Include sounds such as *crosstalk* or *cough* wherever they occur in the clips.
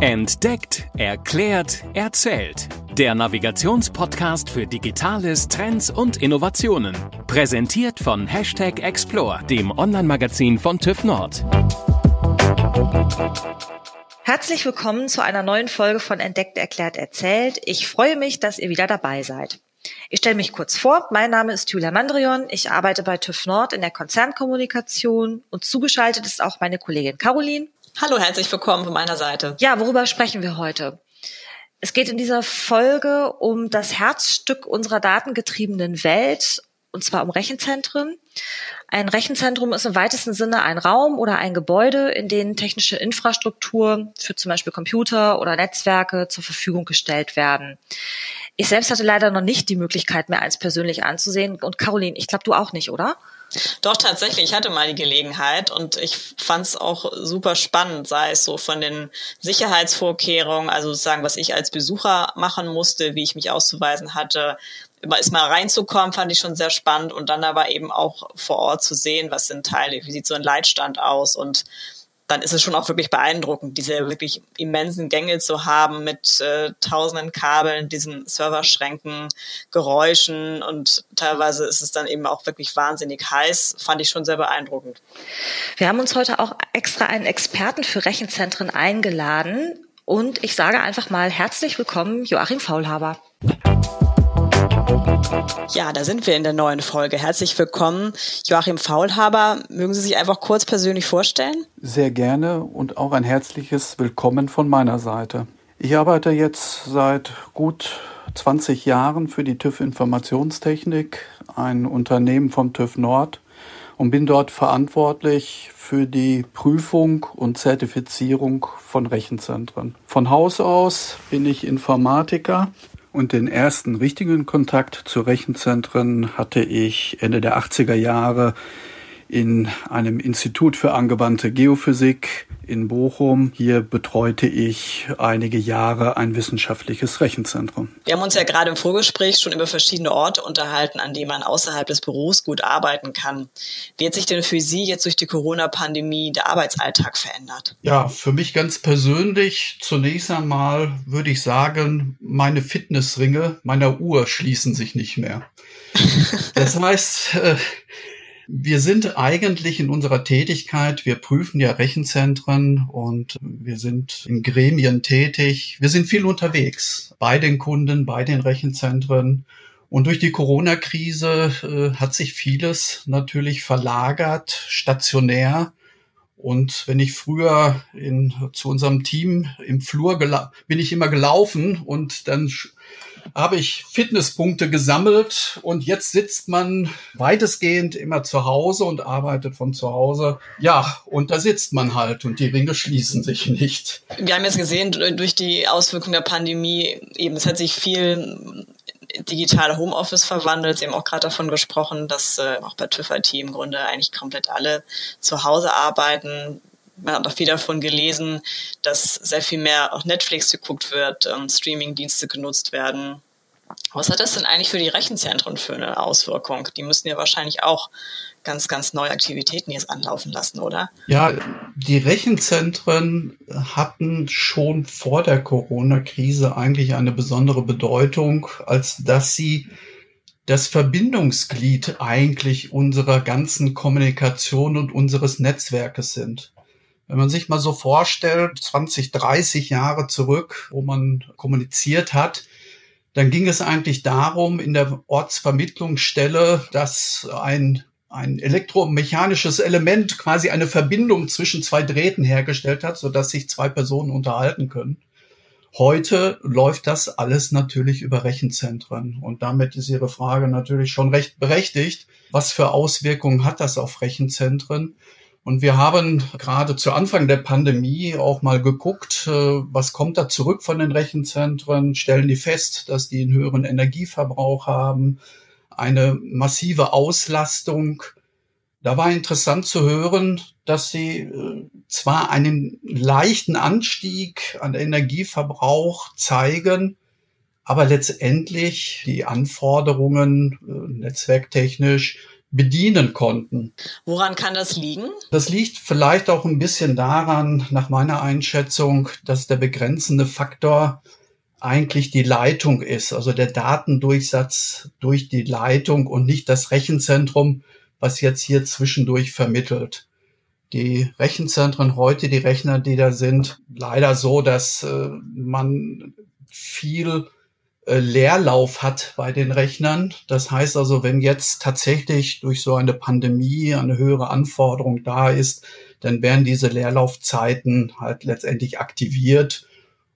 Entdeckt, erklärt, erzählt. Der Navigationspodcast für Digitales, Trends und Innovationen. Präsentiert von Hashtag Explore, dem Online-Magazin von TÜV Nord. Herzlich willkommen zu einer neuen Folge von Entdeckt, erklärt, erzählt. Ich freue mich, dass ihr wieder dabei seid. Ich stelle mich kurz vor. Mein Name ist Julia Mandrion. Ich arbeite bei TÜV Nord in der Konzernkommunikation und zugeschaltet ist auch meine Kollegin Caroline. Hallo, herzlich willkommen von meiner Seite. Ja, worüber sprechen wir heute? Es geht in dieser Folge um das Herzstück unserer datengetriebenen Welt, und zwar um Rechenzentren. Ein Rechenzentrum ist im weitesten Sinne ein Raum oder ein Gebäude, in dem technische Infrastruktur für zum Beispiel Computer oder Netzwerke zur Verfügung gestellt werden. Ich selbst hatte leider noch nicht die Möglichkeit, mir eins persönlich anzusehen. Und Caroline, ich glaube, du auch nicht, oder? Doch, tatsächlich. Ich hatte mal die Gelegenheit und ich fand es auch super spannend, sei es so von den Sicherheitsvorkehrungen, also sozusagen, was ich als Besucher machen musste, wie ich mich auszuweisen hatte. Ist mal reinzukommen, fand ich schon sehr spannend und dann aber eben auch vor Ort zu sehen, was sind Teile, wie sieht so ein Leitstand aus und dann ist es schon auch wirklich beeindruckend, diese wirklich immensen Gänge zu haben mit äh, tausenden Kabeln, diesen Serverschränken, Geräuschen und teilweise ist es dann eben auch wirklich wahnsinnig heiß. Fand ich schon sehr beeindruckend. Wir haben uns heute auch extra einen Experten für Rechenzentren eingeladen und ich sage einfach mal herzlich willkommen, Joachim Faulhaber. Ja, da sind wir in der neuen Folge. Herzlich willkommen, Joachim Faulhaber. Mögen Sie sich einfach kurz persönlich vorstellen? Sehr gerne und auch ein herzliches Willkommen von meiner Seite. Ich arbeite jetzt seit gut 20 Jahren für die TÜV Informationstechnik, ein Unternehmen vom TÜV Nord und bin dort verantwortlich für die Prüfung und Zertifizierung von Rechenzentren. Von Haus aus bin ich Informatiker und den ersten richtigen Kontakt zu Rechenzentren hatte ich Ende der 80er Jahre in einem Institut für angewandte Geophysik in Bochum. Hier betreute ich einige Jahre ein wissenschaftliches Rechenzentrum. Wir haben uns ja gerade im Vorgespräch schon über verschiedene Orte unterhalten, an denen man außerhalb des Büros gut arbeiten kann. Wie hat sich denn für Sie jetzt durch die Corona-Pandemie der Arbeitsalltag verändert? Ja, für mich ganz persönlich zunächst einmal würde ich sagen, meine Fitnessringe meiner Uhr schließen sich nicht mehr. *laughs* Das heißt, äh, wir sind eigentlich in unserer Tätigkeit, wir prüfen ja Rechenzentren und wir sind in Gremien tätig. Wir sind viel unterwegs bei den Kunden, bei den Rechenzentren. Und durch die Corona-Krise äh, hat sich vieles natürlich verlagert, stationär. Und wenn ich früher in, zu unserem Team im Flur bin ich immer gelaufen und dann habe ich Fitnesspunkte gesammelt und jetzt sitzt man weitestgehend immer zu Hause und arbeitet von zu Hause. Ja, und da sitzt man halt und die Ringe schließen sich nicht. Wir haben jetzt gesehen, durch die Auswirkungen der Pandemie, eben es hat sich viel digitale Homeoffice verwandelt. Sie haben auch gerade davon gesprochen, dass äh, auch bei TÜV IT im Grunde eigentlich komplett alle zu Hause arbeiten man hat auch viel davon gelesen, dass sehr viel mehr auch Netflix geguckt wird, ähm, Streaming-Dienste genutzt werden. Was hat das denn eigentlich für die Rechenzentren für eine Auswirkung? Die müssen ja wahrscheinlich auch ganz, ganz neue Aktivitäten jetzt anlaufen lassen, oder? Ja, die Rechenzentren hatten schon vor der Corona-Krise eigentlich eine besondere Bedeutung, als dass sie das Verbindungsglied eigentlich unserer ganzen Kommunikation und unseres Netzwerkes sind. Wenn man sich mal so vorstellt, 20, 30 Jahre zurück, wo man kommuniziert hat, dann ging es eigentlich darum, in der Ortsvermittlungsstelle, dass ein, ein elektromechanisches Element quasi eine Verbindung zwischen zwei Drähten hergestellt hat, sodass sich zwei Personen unterhalten können. Heute läuft das alles natürlich über Rechenzentren. Und damit ist Ihre Frage natürlich schon recht berechtigt. Was für Auswirkungen hat das auf Rechenzentren? Und wir haben gerade zu Anfang der Pandemie auch mal geguckt, äh, was kommt da zurück von den Rechenzentren, stellen die fest, dass die einen höheren Energieverbrauch haben, eine massive Auslastung. Da war interessant zu hören, dass sie äh, zwar einen leichten Anstieg an Energieverbrauch zeigen, aber letztendlich die Anforderungen äh, netzwerktechnisch bedienen konnten. Woran kann das liegen? Das liegt vielleicht auch ein bisschen daran, nach meiner Einschätzung, dass der begrenzende Faktor eigentlich die Leitung ist, also der Datendurchsatz durch die Leitung und nicht das Rechenzentrum, was jetzt hier zwischendurch vermittelt. Die Rechenzentren heute, die Rechner, die da sind, leider so, dass äh, man viel Leerlauf hat bei den Rechnern. Das heißt also, wenn jetzt tatsächlich durch so eine Pandemie eine höhere Anforderung da ist, dann werden diese Leerlaufzeiten halt letztendlich aktiviert.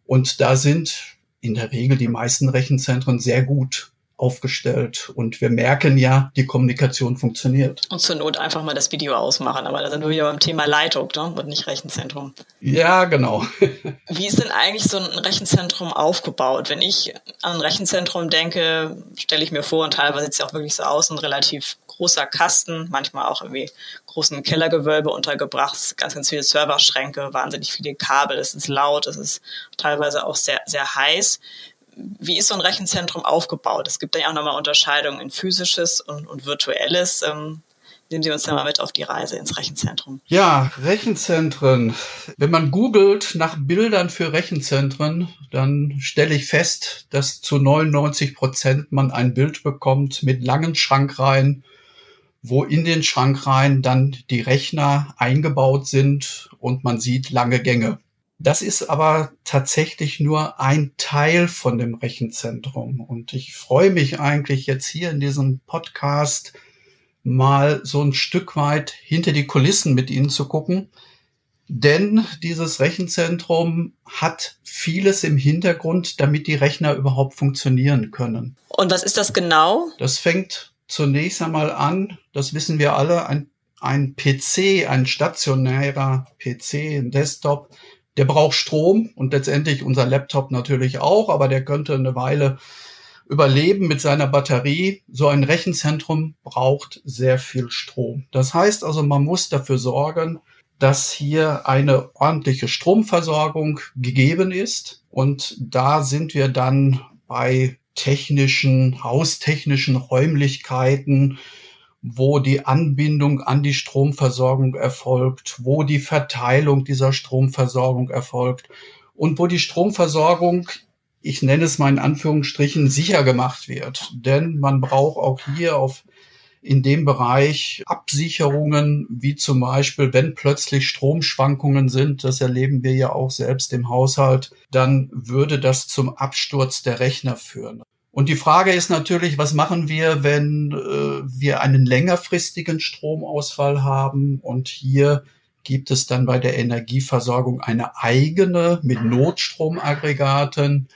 Und da sind in der Regel die meisten Rechenzentren sehr gut aufgestellt. Und wir merken ja, die Kommunikation funktioniert. Und zur Not einfach mal das Video ausmachen. Aber da sind wir wieder beim Thema Leitung ne? und nicht Rechenzentrum. Ja, genau. *laughs* Wie ist denn eigentlich so ein Rechenzentrum aufgebaut? Wenn ich an ein Rechenzentrum denke, stelle ich mir vor, und teilweise sieht es ja auch wirklich so aus, ein relativ großer Kasten, manchmal auch irgendwie großen Kellergewölbe untergebracht, ganz, ganz viele Serverschränke, wahnsinnig viele Kabel, es ist laut, es ist teilweise auch sehr, sehr heiß wie ist so ein Rechenzentrum aufgebaut? Es gibt da ja auch nochmal Unterscheidungen in physisches und, und virtuelles. Ähm, nehmen Sie uns da mal mit auf die Reise ins Rechenzentrum. Ja, Rechenzentren. Wenn man googelt nach Bildern für Rechenzentren, dann stelle ich fest, dass zu 99 Prozent man ein Bild bekommt mit langen Schrankreihen, wo in den Schrankreihen dann die Rechner eingebaut sind und man sieht lange Gänge. Das ist aber tatsächlich nur ein Teil von dem Rechenzentrum. Und ich freue mich eigentlich jetzt hier in diesem Podcast mal so ein Stück weit hinter die Kulissen mit Ihnen zu gucken. Denn dieses Rechenzentrum hat vieles im Hintergrund, damit die Rechner überhaupt funktionieren können. Und was ist das genau? Das fängt zunächst einmal an, das wissen wir alle, ein, ein PC, ein stationärer PC, ein Desktop, der braucht Strom und letztendlich unser Laptop natürlich auch, aber der könnte eine Weile überleben mit seiner Batterie. So ein Rechenzentrum braucht sehr viel Strom. Das heißt also, man muss dafür sorgen, dass hier eine ordentliche Stromversorgung gegeben ist. Und da sind wir dann bei technischen, haustechnischen Räumlichkeiten, wo die Anbindung an die Stromversorgung erfolgt, wo die Verteilung dieser Stromversorgung erfolgt und wo die Stromversorgung, ich nenne es mal in Anführungsstrichen, sicher gemacht wird. Denn man braucht auch hier auf in dem Bereich Absicherungen, wie zum Beispiel, wenn plötzlich Stromschwankungen sind, das erleben wir ja auch selbst im Haushalt, dann würde das zum Absturz der Rechner führen. Und die Frage ist natürlich, was machen wir, wenn äh, wir einen längerfristigen Stromausfall haben? Und hier gibt es dann bei der Energieversorgung eine eigene mit Notstromaggregaten.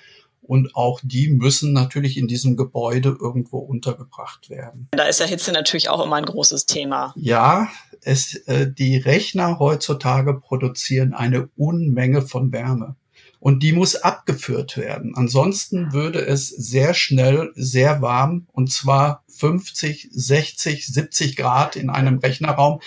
Und auch die müssen natürlich in diesem Gebäude irgendwo untergebracht werden. Da ist ja Hitze natürlich auch immer ein großes Thema. Ja, es, äh, die Rechner heutzutage produzieren eine Unmenge von Wärme und die muss abgeführt werden. Ansonsten würde es sehr schnell sehr warm und zwar 50, 60, 70 Grad in einem Rechnerraum,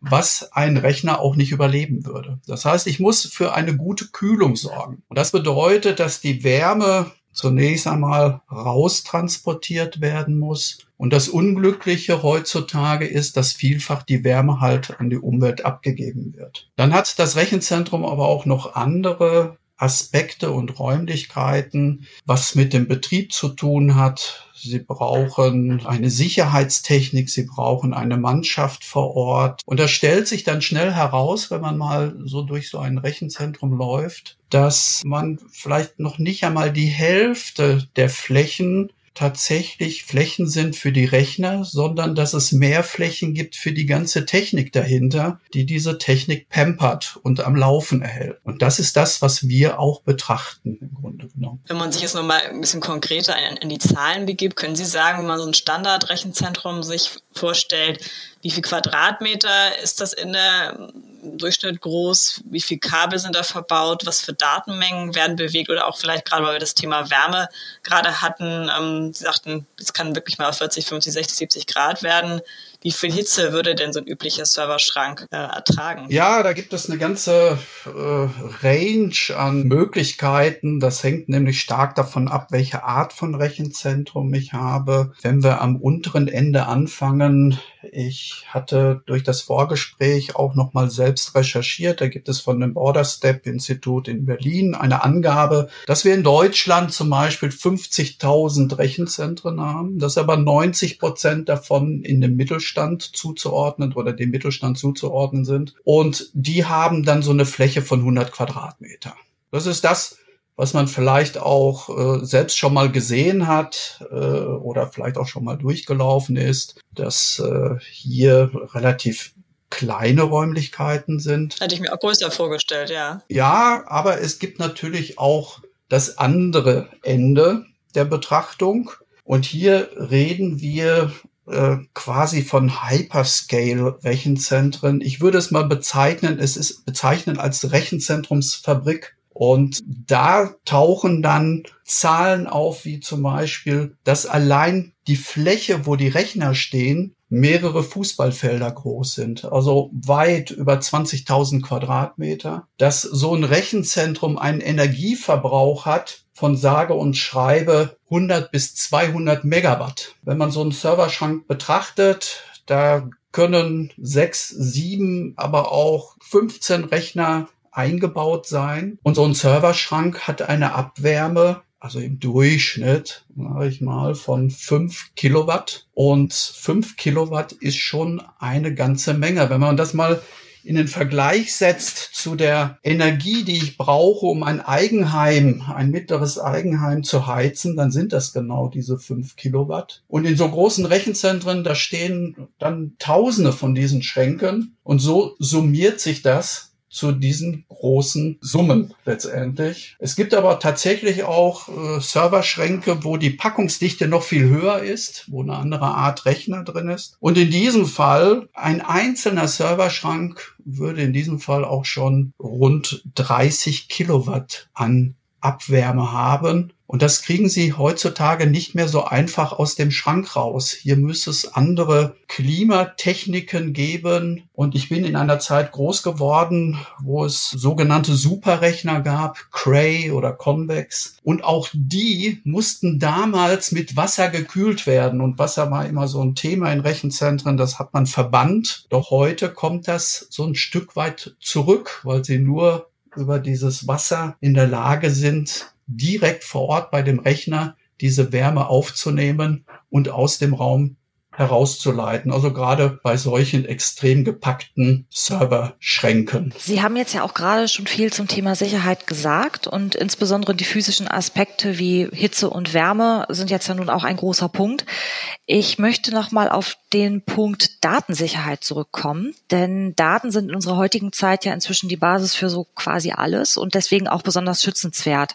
was ein Rechner auch nicht überleben würde. Das heißt, ich muss für eine gute Kühlung sorgen. Und das bedeutet, dass die Wärme zunächst einmal raustransportiert werden muss. Und das Unglückliche heutzutage ist, dass vielfach die Wärme halt an die Umwelt abgegeben wird. Dann hat das Rechenzentrum aber auch noch andere Aspekte und Räumlichkeiten, was mit dem Betrieb zu tun hat. Sie brauchen eine Sicherheitstechnik, sie brauchen eine Mannschaft vor Ort. Und da stellt sich dann schnell heraus, wenn man mal so durch so ein Rechenzentrum läuft, dass man vielleicht noch nicht einmal die Hälfte der Flächen tatsächlich Flächen sind für die Rechner, sondern dass es mehr Flächen gibt für die ganze Technik dahinter, die diese Technik pampert und am Laufen erhält. Und das ist das, was wir auch betrachten im Grunde genommen. Wenn man sich jetzt nochmal ein bisschen konkreter in, in die Zahlen begibt, können Sie sagen, wenn man so ein Standardrechenzentrum sich vorstellt, wie viel Quadratmeter ist das in der Durchschnitt groß? Wie viel Kabel sind da verbaut? Was für Datenmengen werden bewegt? Oder auch vielleicht gerade, weil wir das Thema Wärme gerade hatten, ähm, Sie sagten, es kann wirklich mal 40, 50, 60, 70 Grad werden. Wie wie viel Hitze würde denn so ein üblicher Serverschrank äh, ertragen? Ja, da gibt es eine ganze äh, Range an Möglichkeiten. Das hängt nämlich stark davon ab, welche Art von Rechenzentrum ich habe. Wenn wir am unteren Ende anfangen, ich hatte durch das Vorgespräch auch nochmal selbst recherchiert. Da gibt es von dem Border Step Institut in Berlin eine Angabe, dass wir in Deutschland zum Beispiel 50.000 Rechenzentren haben, dass aber 90 Prozent davon in dem Mittelstand zuzuordnen oder dem Mittelstand zuzuordnen sind. Und die haben dann so eine Fläche von 100 Quadratmeter. Das ist das, was man vielleicht auch äh, selbst schon mal gesehen hat äh, oder vielleicht auch schon mal durchgelaufen ist, dass äh, hier relativ kleine Räumlichkeiten sind. Hätte ich mir auch größer vorgestellt, ja. Ja, aber es gibt natürlich auch das andere Ende der Betrachtung. Und hier reden wir äh, quasi von Hyperscale-Rechenzentren. Ich würde es mal bezeichnen, es ist bezeichnen als Rechenzentrumsfabrik und da tauchen dann Zahlen auf, wie zum Beispiel, dass allein die Fläche, wo die Rechner stehen, mehrere Fußballfelder groß sind, also weit über 20.000 Quadratmeter, dass so ein Rechenzentrum einen Energieverbrauch hat von sage und schreibe 100 bis 200 Megawatt. Wenn man so einen Serverschrank betrachtet, da können sechs, sieben, aber auch 15 Rechner eingebaut sein. Und so ein Serverschrank hat eine Abwärme, also im Durchschnitt, sage ich mal, von fünf Kilowatt. Und fünf Kilowatt ist schon eine ganze Menge. Wenn man das mal in den Vergleich setzt zu der Energie, die ich brauche, um ein Eigenheim, ein mittleres Eigenheim zu heizen, dann sind das genau diese fünf Kilowatt. Und in so großen Rechenzentren, da stehen dann Tausende von diesen Schränken. Und so summiert sich das zu diesen großen Summen letztendlich. Es gibt aber tatsächlich auch äh, Serverschränke, wo die Packungsdichte noch viel höher ist, wo eine andere Art Rechner drin ist. Und in diesem Fall, ein einzelner Serverschrank würde in diesem Fall auch schon rund 30 Kilowatt an Abwärme haben. Und das kriegen Sie heutzutage nicht mehr so einfach aus dem Schrank raus. Hier müsste es andere Klimatechniken geben. Und ich bin in einer Zeit groß geworden, wo es sogenannte Superrechner gab, Cray oder Convex. Und auch die mussten damals mit Wasser gekühlt werden. Und Wasser war immer so ein Thema in Rechenzentren. Das hat man verbannt. Doch heute kommt das so ein Stück weit zurück, weil sie nur über dieses Wasser in der Lage sind, direkt vor Ort bei dem Rechner diese Wärme aufzunehmen und aus dem Raum herauszuleiten. Also gerade bei solchen extrem gepackten Serverschränken. Sie haben jetzt ja auch gerade schon viel zum Thema Sicherheit gesagt und insbesondere die physischen Aspekte wie Hitze und Wärme sind jetzt ja nun auch ein großer Punkt. Ich möchte noch mal auf den Punkt Datensicherheit zurückkommen, denn Daten sind in unserer heutigen Zeit ja inzwischen die Basis für so quasi alles und deswegen auch besonders schützenswert.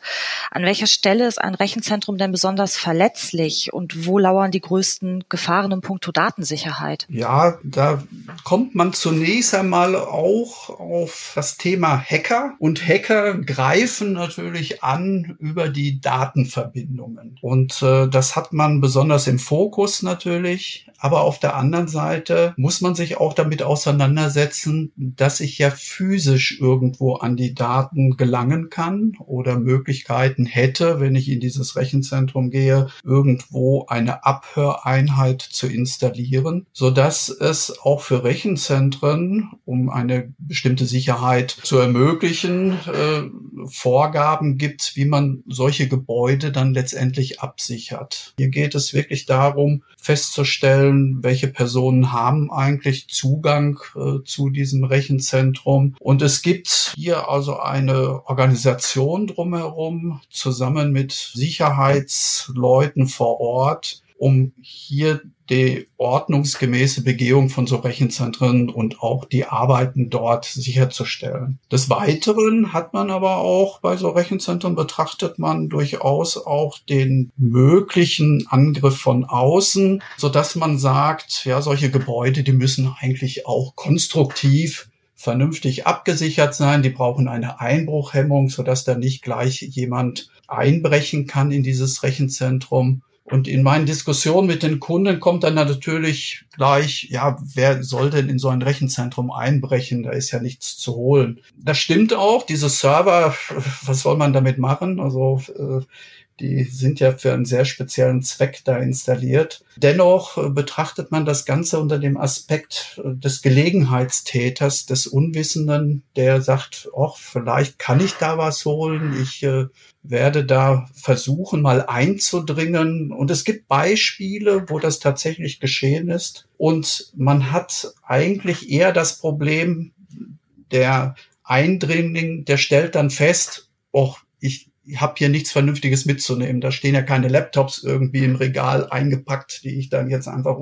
An welcher Stelle ist ein Rechenzentrum denn besonders verletzlich und wo lauern die größten Gefahren im puncto Datensicherheit? Ja, da kommt man zunächst einmal auch auf das Thema Hacker. Und Hacker greifen natürlich an über die Datenverbindungen. Und äh, das hat man besonders im Fokus natürlich. Aber auf der anderen Seite muss man sich auch damit auseinandersetzen, dass ich ja physisch irgendwo an die Daten gelangen kann oder Möglichkeiten hätte, wenn ich in dieses Rechenzentrum gehe, irgendwo eine Abhöreinheit zu installieren, so dass es auch für Rechenzentren, um eine bestimmte Sicherheit zu ermöglichen, äh, Vorgaben gibt, wie man solche Gebäude dann letztendlich absichert. Hier geht es wirklich darum, festzustellen, welche Personen haben eigentlich Zugang äh, zu diesem Rechenzentrum. Und es gibt hier also eine Organisation drumherum zusammen mit Sicherheitsleuten vor Ort, um hier die ordnungsgemäße Begehung von so Rechenzentren und auch die Arbeiten dort sicherzustellen. Des Weiteren hat man aber auch bei so Rechenzentren betrachtet man durchaus auch den möglichen Angriff von außen, so dass man sagt, ja, solche Gebäude, die müssen eigentlich auch konstruktiv vernünftig abgesichert sein. Die brauchen eine Einbruchhemmung, sodass da nicht gleich jemand einbrechen kann in dieses Rechenzentrum. Und in meinen Diskussionen mit den Kunden kommt dann natürlich gleich, ja, wer soll denn in so ein Rechenzentrum einbrechen? Da ist ja nichts zu holen. Das stimmt auch. Diese Server, was soll man damit machen? Also äh, die sind ja für einen sehr speziellen Zweck da installiert. Dennoch äh, betrachtet man das Ganze unter dem Aspekt äh, des Gelegenheitstäters, des Unwissenden, der sagt, ach, vielleicht kann ich da was holen. Ich äh, werde da versuchen, mal einzudringen. Und es gibt Beispiele, wo das tatsächlich geschehen ist. Und man hat eigentlich eher das Problem, der Eindringling, der stellt dann fest, oh, ich habe hier nichts Vernünftiges mitzunehmen. Da stehen ja keine Laptops irgendwie im Regal eingepackt, die ich dann jetzt einfach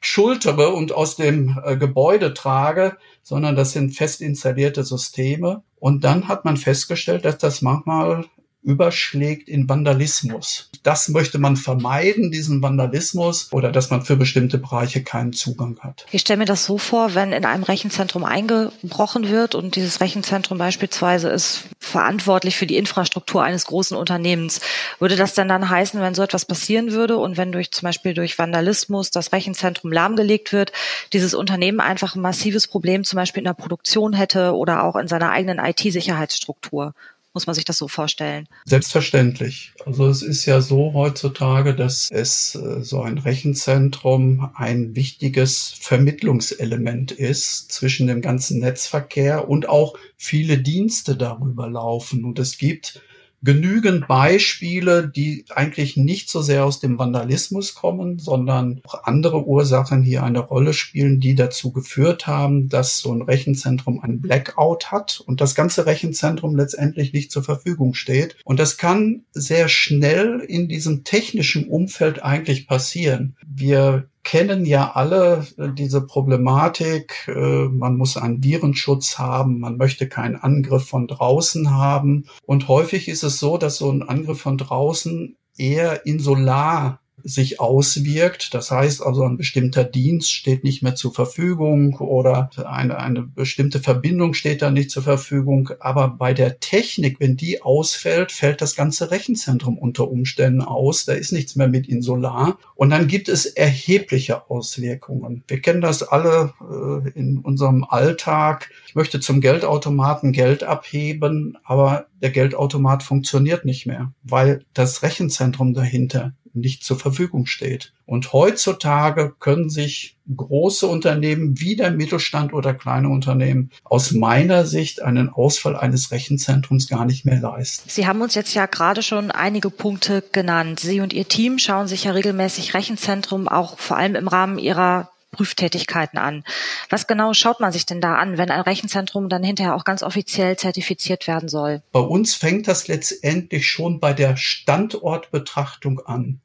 schultere und aus dem äh, Gebäude trage, sondern das sind fest installierte Systeme. Und dann hat man festgestellt, dass das manchmal überschlägt in Vandalismus. Das möchte man vermeiden, diesen Vandalismus oder dass man für bestimmte Bereiche keinen Zugang hat. Ich stelle mir das so vor, wenn in einem Rechenzentrum eingebrochen wird und dieses Rechenzentrum beispielsweise ist verantwortlich für die Infrastruktur eines großen Unternehmens, würde das denn dann heißen, wenn so etwas passieren würde und wenn durch zum Beispiel durch Vandalismus das Rechenzentrum lahmgelegt wird, dieses Unternehmen einfach ein massives Problem zum Beispiel in der Produktion hätte oder auch in seiner eigenen IT-Sicherheitsstruktur? Muss man sich das so vorstellen? Selbstverständlich. Also es ist ja so heutzutage, dass es äh, so ein Rechenzentrum ein wichtiges Vermittlungselement ist zwischen dem ganzen Netzverkehr und auch viele Dienste darüber laufen. Und es gibt genügend Beispiele, die eigentlich nicht so sehr aus dem Vandalismus kommen, sondern auch andere Ursachen hier eine Rolle spielen, die dazu geführt haben, dass so ein Rechenzentrum ein Blackout hat und das ganze Rechenzentrum letztendlich nicht zur Verfügung steht. Und das kann sehr schnell in diesem technischen Umfeld eigentlich passieren. Wir kennen ja alle äh, diese Problematik. Äh, man muss einen Virenschutz haben, man möchte keinen Angriff von draußen haben. Und häufig ist es so, dass so ein Angriff von draußen eher insular sich auswirkt. Das heißt also, ein bestimmter Dienst steht nicht mehr zur Verfügung oder eine, eine bestimmte Verbindung steht da nicht zur Verfügung. Aber bei der Technik, wenn die ausfällt, fällt das ganze Rechenzentrum unter Umständen aus. Da ist nichts mehr mit Insular. Und dann gibt es erhebliche Auswirkungen. Wir kennen das alle äh, in unserem Alltag. Ich möchte zum Geldautomaten Geld abheben, aber der Geldautomat funktioniert nicht mehr, weil das Rechenzentrum dahinter nicht zur Verfügung steht. Und heutzutage können sich große Unternehmen wie der Mittelstand oder kleine Unternehmen aus meiner Sicht einen Ausfall eines Rechenzentrums gar nicht mehr leisten. Sie haben uns jetzt ja gerade schon einige Punkte genannt. Sie und Ihr Team schauen sich ja regelmäßig Rechenzentrum auch vor allem im Rahmen Ihrer Prüftätigkeiten an. Was genau schaut man sich denn da an, wenn ein Rechenzentrum dann hinterher auch ganz offiziell zertifiziert werden soll? Bei uns fängt das letztendlich schon bei der Standortbetrachtung an.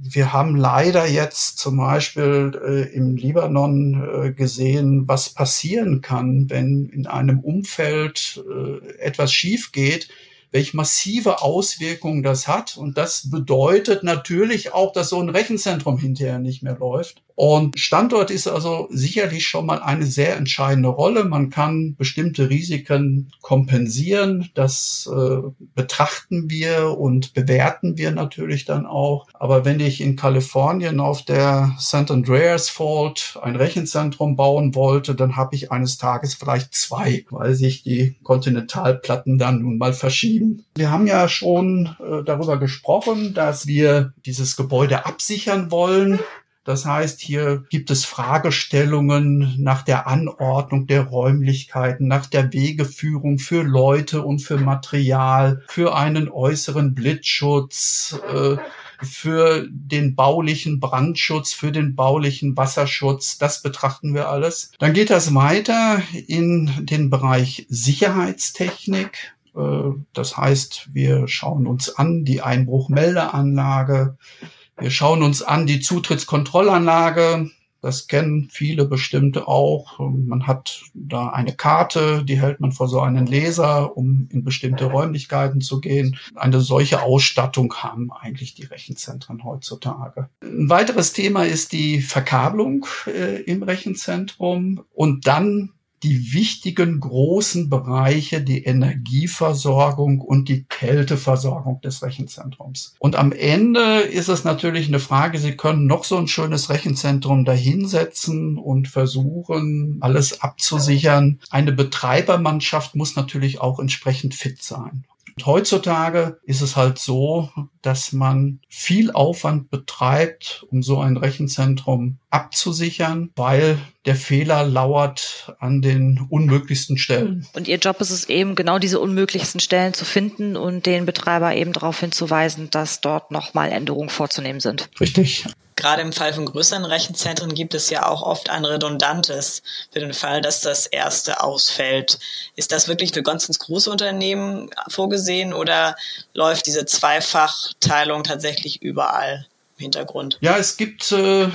Wir haben leider jetzt zum Beispiel äh, im Libanon äh, gesehen, was passieren kann, wenn in einem Umfeld äh, etwas schief geht, welche massive Auswirkungen das hat. Und das bedeutet natürlich auch, dass so ein Rechenzentrum hinterher nicht mehr läuft. Und Standort ist also sicherlich schon mal eine sehr entscheidende Rolle. Man kann bestimmte Risiken kompensieren. Das äh, betrachten wir und bewerten wir natürlich dann auch. Aber wenn ich in Kalifornien auf der St. Andreas Fault ein Rechenzentrum bauen wollte, dann habe ich eines Tages vielleicht zwei, weil sich die Kontinentalplatten dann nun mal verschieben. Wir haben ja schon äh, darüber gesprochen, dass wir dieses Gebäude absichern wollen. Das heißt, hier gibt es Fragestellungen nach der Anordnung der Räumlichkeiten, nach der Wegeführung für Leute und für Material, für einen äußeren Blitzschutz, äh, für den baulichen Brandschutz, für den baulichen Wasserschutz. Das betrachten wir alles. Dann geht das weiter in den Bereich Sicherheitstechnik. Äh, das heißt, wir schauen uns an die Einbruchmeldeanlage, wir schauen uns an die Zutrittskontrollanlage. Das kennen viele bestimmt auch. Man hat da eine Karte, die hält man vor so einen Laser, um in bestimmte Räumlichkeiten zu gehen. Eine solche Ausstattung haben eigentlich die Rechenzentren heutzutage. Ein weiteres Thema ist die Verkabelung äh, im Rechenzentrum und dann die wichtigen großen Bereiche, die Energieversorgung und die Kälteversorgung des Rechenzentrums. Und am Ende ist es natürlich eine Frage, Sie können noch so ein schönes Rechenzentrum dahinsetzen und versuchen, alles abzusichern. Eine Betreibermannschaft muss natürlich auch entsprechend fit sein. Und heutzutage ist es halt so, dass man viel Aufwand betreibt, um so ein Rechenzentrum abzusichern, weil der Fehler lauert an den unmöglichsten Stellen. Und Ihr Job ist es eben, genau diese unmöglichsten Stellen zu finden und den Betreiber eben darauf hinzuweisen, dass dort nochmal Änderungen vorzunehmen sind. Richtig. Gerade im Fall von größeren Rechenzentren gibt es ja auch oft ein redundantes für den Fall, dass das erste ausfällt. Ist das wirklich für ganz, ganz große Unternehmen vorgesehen oder läuft diese Zweifachteilung tatsächlich überall im Hintergrund? Ja, es gibt äh,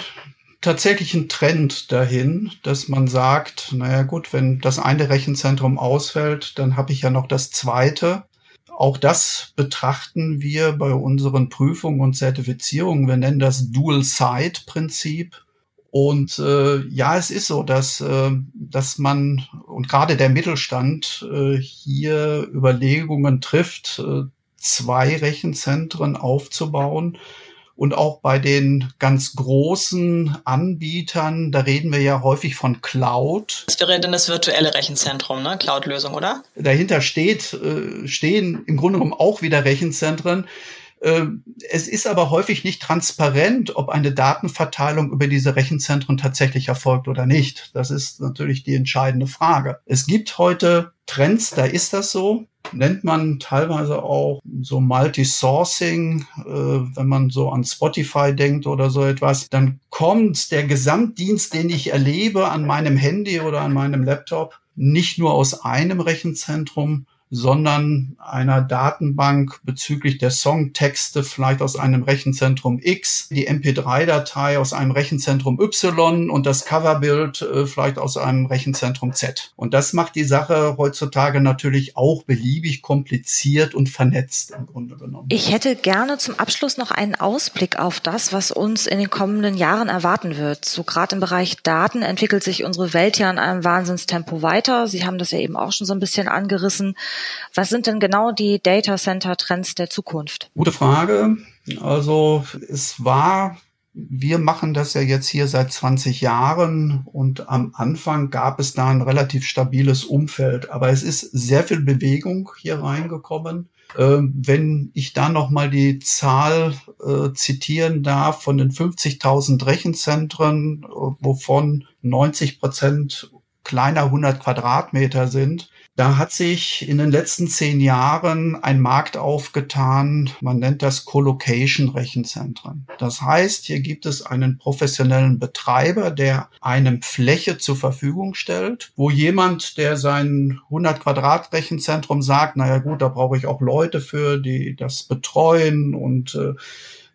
tatsächlich einen Trend dahin, dass man sagt, naja gut, wenn das eine Rechenzentrum ausfällt, dann habe ich ja noch das zweite. Auch das betrachten wir bei unseren Prüfungen und Zertifizierungen. Wir nennen das Dual-Side-Prinzip. Und äh, ja, es ist so, dass, äh, dass man und gerade der Mittelstand äh, hier Überlegungen trifft, äh, zwei Rechenzentren aufzubauen und auch bei den ganz großen Anbietern, da reden wir ja häufig von Cloud. Das wäre dann das virtuelle Rechenzentrum, ne? Cloud-Lösung, oder? Dahinter steht, äh, stehen im Grunde genommen auch wieder Rechenzentren. Äh, es ist aber häufig nicht transparent, ob eine Datenverteilung über diese Rechenzentren tatsächlich erfolgt oder nicht. Das ist natürlich die entscheidende Frage. Es gibt heute Trends, da ist das so nennt man teilweise auch so Multi-Sourcing, äh, wenn man so an Spotify denkt oder so etwas, dann kommt der Gesamtdienst, den ich erlebe an meinem Handy oder an meinem Laptop, nicht nur aus einem Rechenzentrum, sondern einer Datenbank bezüglich der Songtexte vielleicht aus einem Rechenzentrum X, die MP3-Datei aus einem Rechenzentrum Y und das Coverbild äh, vielleicht aus einem Rechenzentrum Z. Und das macht die Sache heutzutage natürlich auch beliebig kompliziert und vernetzt im Grunde genommen. Ich hätte gerne zum Abschluss noch einen Ausblick auf das, was uns in den kommenden Jahren erwarten wird. So gerade im Bereich Daten entwickelt sich unsere Welt ja in einem Wahnsinnstempo weiter. Sie haben das ja eben auch schon so ein bisschen angerissen. Was sind denn genau die Data Center Trends der Zukunft? Gute Frage. Also es war wir machen das ja jetzt hier seit 20 Jahren und am Anfang gab es da ein relativ stabiles Umfeld, aber es ist sehr viel Bewegung hier reingekommen. Äh, wenn ich da nochmal die Zahl äh, zitieren darf von den 50.000 Rechenzentren, wovon 90 Prozent kleiner 100 Quadratmeter sind, da hat sich in den letzten zehn Jahren ein Markt aufgetan, man nennt das Colocation-Rechenzentren. Das heißt, hier gibt es einen professionellen Betreiber, der einem Fläche zur Verfügung stellt, wo jemand, der sein 100 Quadrat Rechenzentrum sagt, naja gut, da brauche ich auch Leute für, die das betreuen und äh,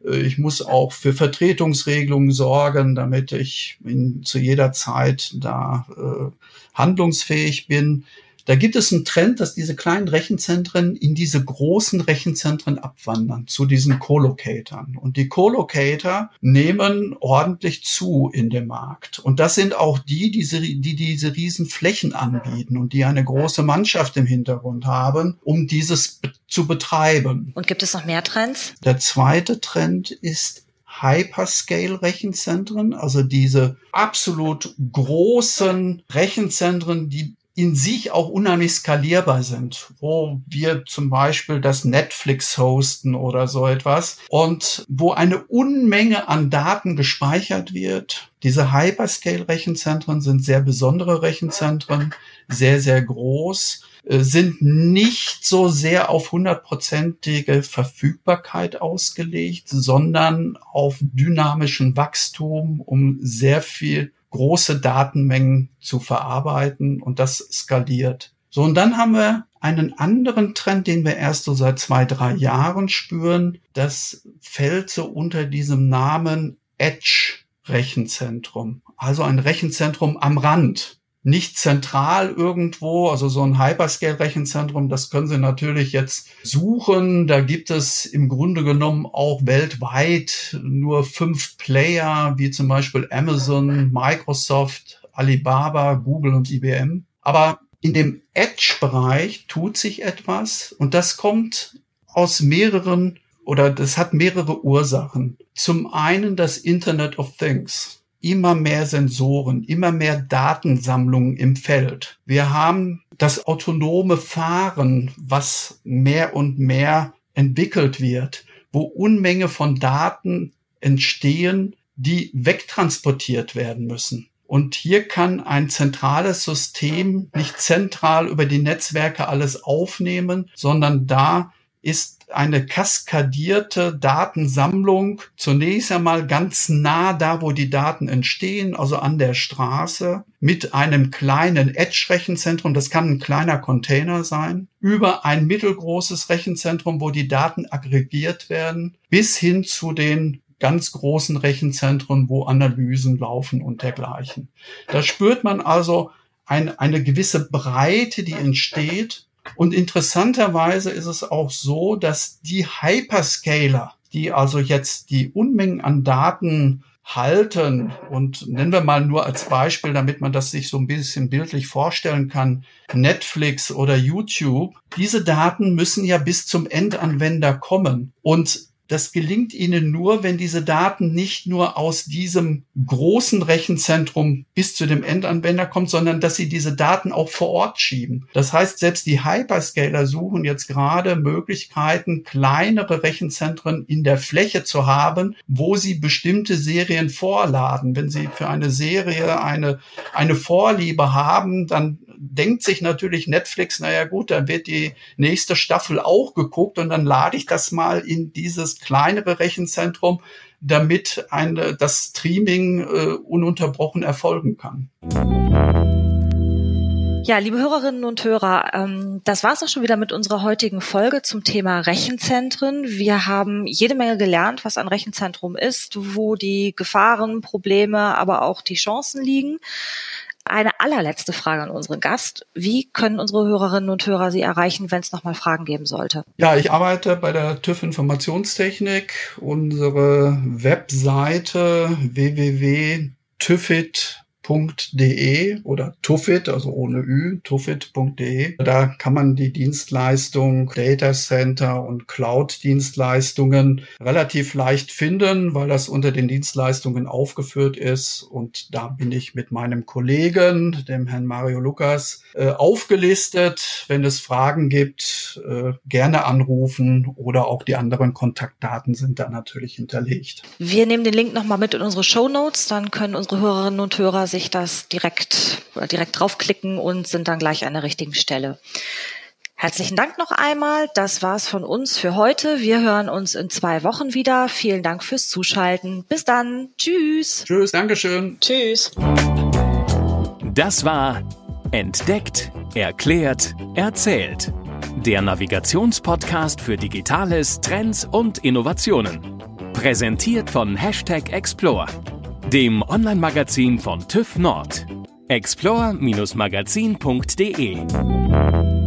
ich muss auch für Vertretungsregelungen sorgen, damit ich in, zu jeder Zeit da äh, handlungsfähig bin. Da gibt es einen Trend, dass diese kleinen Rechenzentren in diese großen Rechenzentren abwandern, zu diesen Co-Locatern. Und die Co-Locator nehmen ordentlich zu in dem Markt. Und das sind auch die, diese, die diese riesen Flächen anbieten und die eine große Mannschaft im Hintergrund haben, um dieses zu betreiben. Und gibt es noch mehr Trends? Der zweite Trend ist Hyperscale-Rechenzentren, also diese absolut großen Rechenzentren, die in sich auch unheimlich skalierbar sind, wo wir zum Beispiel das Netflix hosten oder so etwas und wo eine Unmenge an Daten gespeichert wird. Diese Hyperscale-Rechenzentren sind sehr besondere Rechenzentren, sehr, sehr groß, äh, sind nicht so sehr auf hundertprozentige Verfügbarkeit ausgelegt, sondern auf dynamischen Wachstum, um sehr viel große Datenmengen zu verarbeiten und das skaliert. So, und dann haben wir einen anderen Trend, den wir erst so seit zwei, drei Jahren spüren. Das fällt so unter diesem Namen Edge Rechenzentrum. Also ein Rechenzentrum am Rand nicht zentral irgendwo, also so ein Hyperscale-Rechenzentrum, das können Sie natürlich jetzt suchen. Da gibt es im Grunde genommen auch weltweit nur fünf Player, wie zum Beispiel Amazon, Microsoft, Alibaba, Google und IBM. Aber in dem Edge-Bereich tut sich etwas und das kommt aus mehreren oder das hat mehrere Ursachen. Zum einen das Internet of Things. Immer mehr Sensoren, immer mehr Datensammlungen im Feld. Wir haben das autonome Fahren, was mehr und mehr entwickelt wird, wo Unmenge von Daten entstehen, die wegtransportiert werden müssen. Und hier kann ein zentrales System nicht zentral über die Netzwerke alles aufnehmen, sondern da ist eine kaskadierte Datensammlung zunächst einmal ganz nah da, wo die Daten entstehen, also an der Straße, mit einem kleinen Edge-Rechenzentrum, das kann ein kleiner Container sein, über ein mittelgroßes Rechenzentrum, wo die Daten aggregiert werden, bis hin zu den ganz großen Rechenzentren, wo Analysen laufen und dergleichen. Da spürt man also ein, eine gewisse Breite, die entsteht. Und interessanterweise ist es auch so, dass die Hyperscaler, die also jetzt die Unmengen an Daten halten und nennen wir mal nur als Beispiel, damit man das sich so ein bisschen bildlich vorstellen kann, Netflix oder YouTube, diese Daten müssen ja bis zum Endanwender kommen. Und das gelingt Ihnen nur, wenn diese Daten nicht nur aus diesem großen Rechenzentrum bis zu dem Endanwender kommt, sondern dass Sie diese Daten auch vor Ort schieben. Das heißt, selbst die Hyperscaler suchen jetzt gerade Möglichkeiten, kleinere Rechenzentren in der Fläche zu haben, wo sie bestimmte Serien vorladen. Wenn Sie für eine Serie eine, eine Vorliebe haben, dann denkt sich natürlich Netflix, naja gut, dann wird die nächste Staffel auch geguckt und dann lade ich das mal in dieses kleinere Rechenzentrum, damit ein, das Streaming äh, ununterbrochen erfolgen kann. Ja, liebe Hörerinnen und Hörer, ähm, das war's auch schon wieder mit unserer heutigen Folge zum Thema Rechenzentren. Wir haben jede Menge gelernt, was ein Rechenzentrum ist, wo die Gefahren, Probleme, aber auch die Chancen liegen eine allerletzte Frage an unseren Gast. Wie können unsere Hörerinnen und Hörer Sie erreichen, wenn es nochmal Fragen geben sollte? Ja, ich arbeite bei der TÜV Informationstechnik. Unsere Webseite www.tüfit tuffit.de oder tuffit, also ohne Ü, tuffit.de. Da kann man die Dienstleistung Data Center und Cloud-Dienstleistungen relativ leicht finden, weil das unter den Dienstleistungen aufgeführt ist. Und da bin ich mit meinem Kollegen, dem Herrn Mario Lukas, äh, aufgelistet. Wenn es Fragen gibt, äh, gerne anrufen oder auch die anderen Kontaktdaten sind da natürlich hinterlegt. Wir nehmen den Link nochmal mit in unsere Show Notes, dann können unsere Hörerinnen und Hörer sich sich das direkt, direkt draufklicken und sind dann gleich an der richtigen Stelle. Herzlichen Dank noch einmal. Das war's von uns für heute. Wir hören uns in zwei Wochen wieder. Vielen Dank fürs Zuschalten. Bis dann. Tschüss. Tschüss. Dankeschön. Tschüss. Das war Entdeckt, Erklärt, Erzählt. Der Navigationspodcast für Digitales, Trends und Innovationen. Präsentiert von Hashtag Explore dem Online-Magazin von TÜV Nord. explore-magazin.de